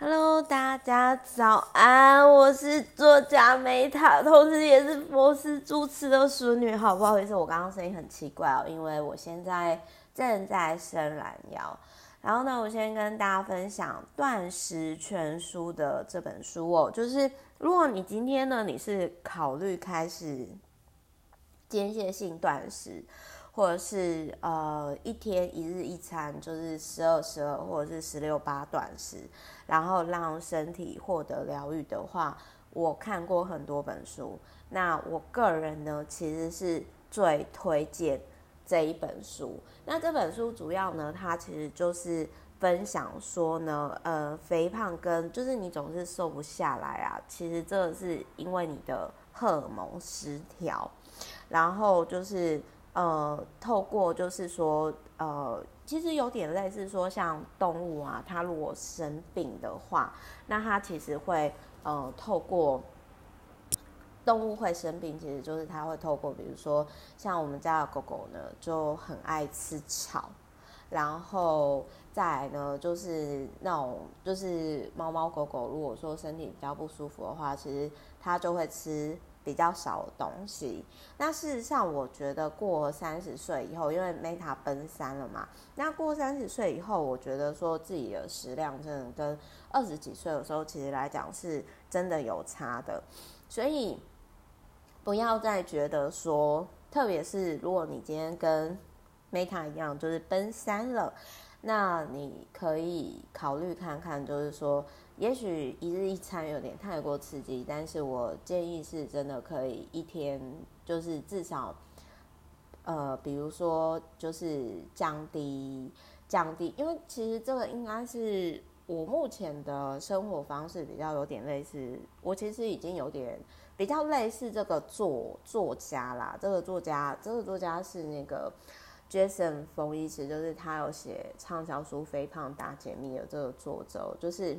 Hello，大家早安，我是作家梅塔，同时也是佛斯主持的孙女。好，不好意思，我刚刚声音很奇怪哦，因为我现在正在伸懒腰。然后呢，我先跟大家分享《断食全书》的这本书哦，就是如果你今天呢，你是考虑开始间歇性断食。或者是呃一天一日一餐，就是十二十二或者是十六八短时，然后让身体获得疗愈的话，我看过很多本书。那我个人呢，其实是最推荐这一本书。那这本书主要呢，它其实就是分享说呢，呃，肥胖跟就是你总是瘦不下来啊，其实这是因为你的荷尔蒙失调，然后就是。呃，透过就是说，呃，其实有点类似说，像动物啊，它如果生病的话，那它其实会呃，透过动物会生病，其实就是它会透过，比如说像我们家的狗狗呢，就很爱吃草，然后再来呢，就是那种就是猫猫狗狗，如果说身体比较不舒服的话，其实它就会吃。比较少的东西，那事实上，我觉得过三十岁以后，因为 Meta 奔三了嘛，那过三十岁以后，我觉得说自己的食量真的跟二十几岁的时候，其实来讲是真的有差的，所以不要再觉得说，特别是如果你今天跟 Meta 一样，就是奔三了，那你可以考虑看看，就是说。也许一日一餐有点太过刺激，但是我建议是真的可以一天就是至少，呃，比如说就是降低降低，因为其实这个应该是我目前的生活方式比较有点类似，我其实已经有点比较类似这个作作家啦，这个作家这个作家是那个 Jason 冯医师，就是他有写畅销书《肥胖大解密》的这个作者，就是。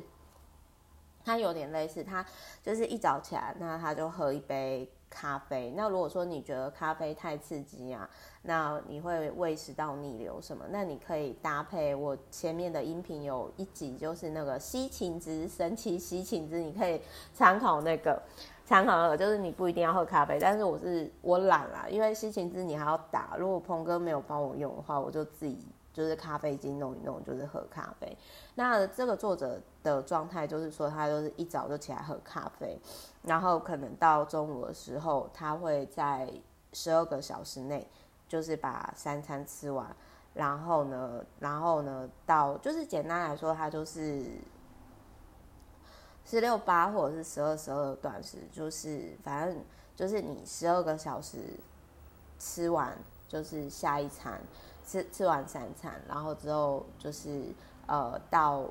它有点类似，它就是一早起来，那他就喝一杯咖啡。那如果说你觉得咖啡太刺激啊，那你会胃食道逆流什么？那你可以搭配我前面的音频有一集，就是那个西芹汁，神奇西芹汁，你可以参考那个，参考那个，就是你不一定要喝咖啡，但是我是我懒啦，因为西芹汁你还要打，如果鹏哥没有帮我用的话，我就自己。就是咖啡机弄一弄，就是喝咖啡。那这个作者的状态就是说，他就是一早就起来喝咖啡，然后可能到中午的时候，他会在十二个小时内，就是把三餐吃完。然后呢，然后呢，到就是简单来说，他就是十六八或者是十二十二短时，就是反正就是你十二个小时吃完，就是下一餐。吃吃完三餐，然后之后就是呃，到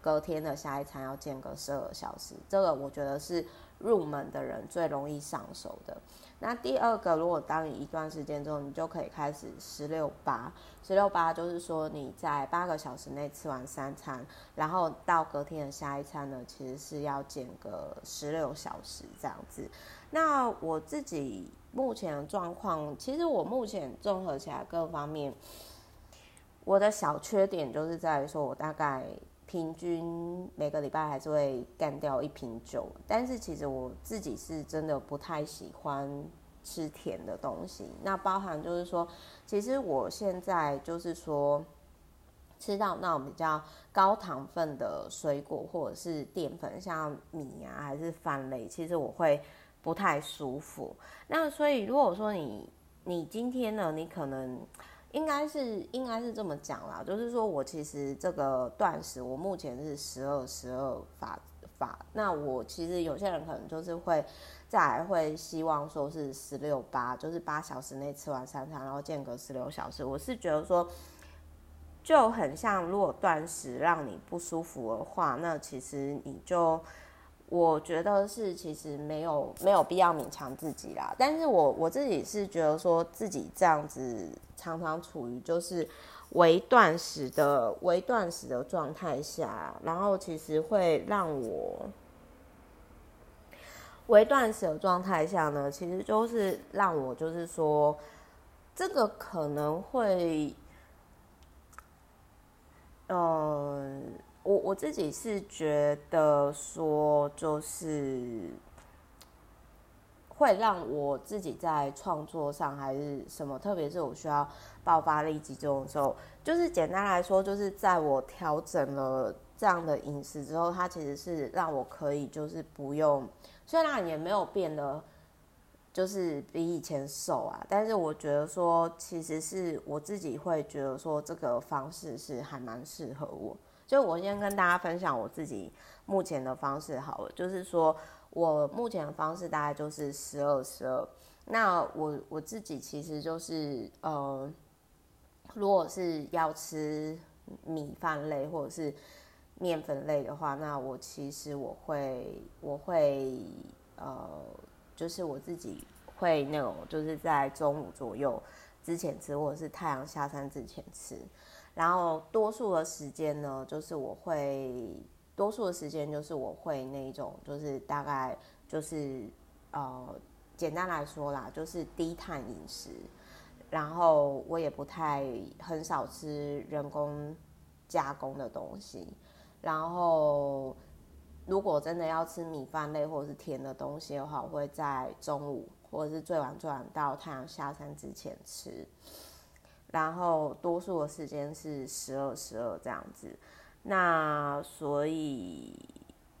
隔天的下一餐要间隔十二小时。这个我觉得是入门的人最容易上手的。那第二个，如果当你一段时间之后，你就可以开始十六八。十六八就是说你在八个小时内吃完三餐，然后到隔天的下一餐呢，其实是要间隔十六小时这样子。那我自己。目前的状况，其实我目前综合起来各方面，我的小缺点就是在于说，我大概平均每个礼拜还是会干掉一瓶酒，但是其实我自己是真的不太喜欢吃甜的东西。那包含就是说，其实我现在就是说，吃到那种比较高糖分的水果或者是淀粉，像米啊还是饭类，其实我会。不太舒服，那所以如果说你你今天呢，你可能应该是应该是这么讲啦，就是说我其实这个断食，我目前是十二十二法法，那我其实有些人可能就是会再会希望说是十六八，就是八小时内吃完三餐，然后间隔十六小时。我是觉得说就很像，如果断食让你不舒服的话，那其实你就。我觉得是，其实没有没有必要勉强自己啦。但是我我自己是觉得说自己这样子常常处于就是微断食的微断食的状态下，然后其实会让我微断食的状态下呢，其实就是让我就是说这个可能会，嗯、呃。我我自己是觉得说，就是会让我自己在创作上还是什么，特别是我需要爆发力集中的时候，就是简单来说，就是在我调整了这样的饮食之后，它其实是让我可以就是不用，虽然也没有变得就是比以前瘦啊，但是我觉得说，其实是我自己会觉得说，这个方式是还蛮适合我。就我先跟大家分享我自己目前的方式好了，就是说我目前的方式大概就是十二十二。那我我自己其实就是呃，如果是要吃米饭类或者是面粉类的话，那我其实我会我会呃，就是我自己会那种就是在中午左右之前吃，或者是太阳下山之前吃。然后多数的时间呢，就是我会多数的时间就是我会那一种，就是大概就是呃，简单来说啦，就是低碳饮食。然后我也不太很少吃人工加工的东西。然后如果真的要吃米饭类或者是甜的东西的话，我会在中午或者是最晚最晚到太阳下山之前吃。然后多数的时间是十二十二这样子，那所以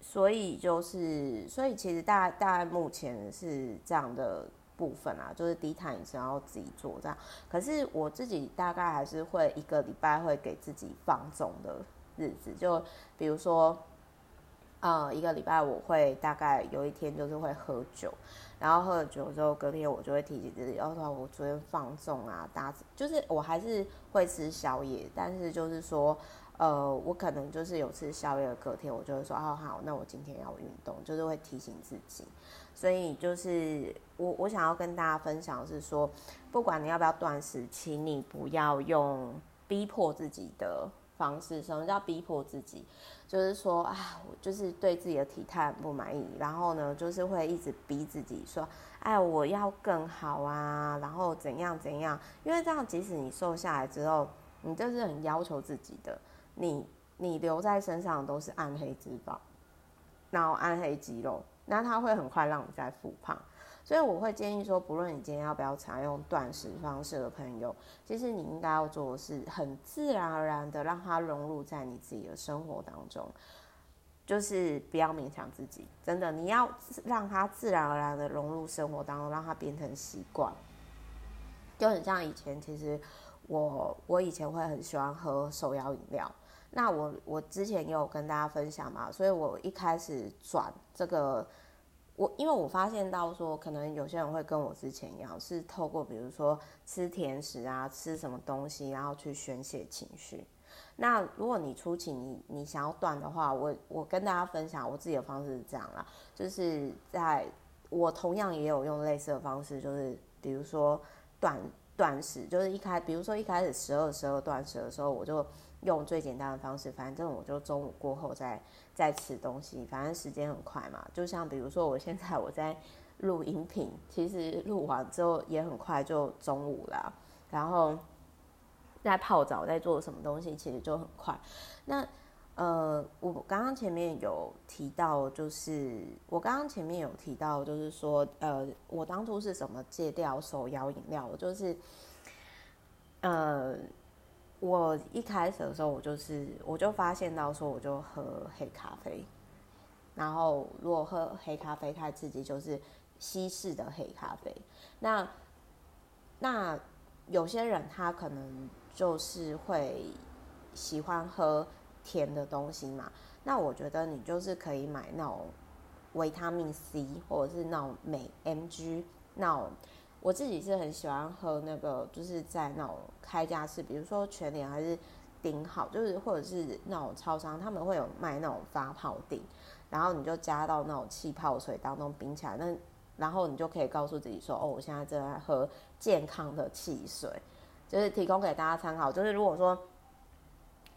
所以就是所以其实大概大概目前是这样的部分啊，就是低碳饮食然后自己做这样。可是我自己大概还是会一个礼拜会给自己放纵的日子，就比如说，呃，一个礼拜我会大概有一天就是会喝酒。然后喝了酒之后，隔天我就会提醒自己，哦我昨天放纵啊，大就是我还是会吃宵夜，但是就是说，呃，我可能就是有吃宵夜的隔天，我就会说，哦好，那我今天要运动，就是会提醒自己。所以就是我我想要跟大家分享的是说，不管你要不要断食，请你不要用逼迫自己的方式。什么叫逼迫自己？就是说啊，我就是对自己的体态不满意，然后呢，就是会一直逼自己说，哎，我要更好啊，然后怎样怎样。因为这样，即使你瘦下来之后，你就是很要求自己的，你你留在身上都是暗黑脂肪，然后暗黑肌肉，那它会很快让你再复胖。所以我会建议说，不论你今天要不要采用断食方式的朋友，其实你应该要做的是很自然而然的让它融入在你自己的生活当中，就是不要勉强自己，真的，你要让它自然而然的融入生活当中，让它变成习惯。就很像以前，其实我我以前会很喜欢喝手摇饮料，那我我之前也有跟大家分享嘛，所以我一开始转这个。我因为我发现到说，可能有些人会跟我之前一样，是透过比如说吃甜食啊，吃什么东西，然后去宣泄情绪。那如果你初期你你想要断的话，我我跟大家分享我自己的方式是这样啦，就是在我同样也有用类似的方式，就是比如说断断食，就是一开，比如说一开始十二十二断食的时候，我就用最简单的方式，反正我就中午过后再。再吃东西，反正时间很快嘛。就像比如说，我现在我在录音频，其实录完之后也很快就中午了。然后在泡澡，在做什么东西，其实就很快。那呃，我刚刚前面有提到，就是我刚刚前面有提到，就是说，呃，我当初是怎么戒掉手摇饮料？我就是呃。我一开始的时候，我就是我就发现到说，我就喝黑咖啡，然后如果喝黑咖啡太刺激，就是西式的黑咖啡。那那有些人他可能就是会喜欢喝甜的东西嘛，那我觉得你就是可以买那种维他命 C 或者是那种镁 MG 那种。我自己是很喜欢喝那个，就是在那种开架式，比如说全联还是顶好，就是或者是那种超商，他们会有卖那种发泡顶，然后你就加到那种气泡水当中冰起来，那然后你就可以告诉自己说，哦，我现在正在喝健康的汽水，就是提供给大家参考。就是如果说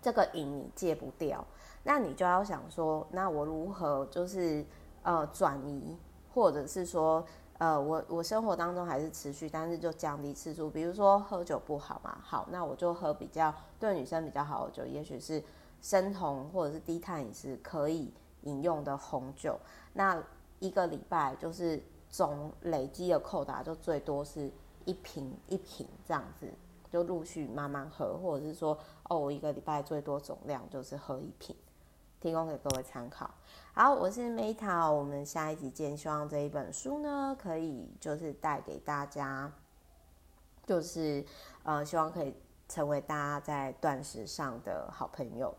这个瘾你戒不掉，那你就要想说，那我如何就是呃转移，或者是说。呃，我我生活当中还是持续，但是就降低次数。比如说喝酒不好嘛，好，那我就喝比较对女生比较好的酒，也许是生酮或者是低碳饮食可以饮用的红酒。那一个礼拜就是总累积的扣打就最多是一瓶一瓶这样子，就陆续慢慢喝，或者是说哦，我一个礼拜最多总量就是喝一瓶，提供给各位参考。好，我是 Meta，我们下一集见。希望这一本书呢，可以就是带给大家，就是呃，希望可以成为大家在断食上的好朋友。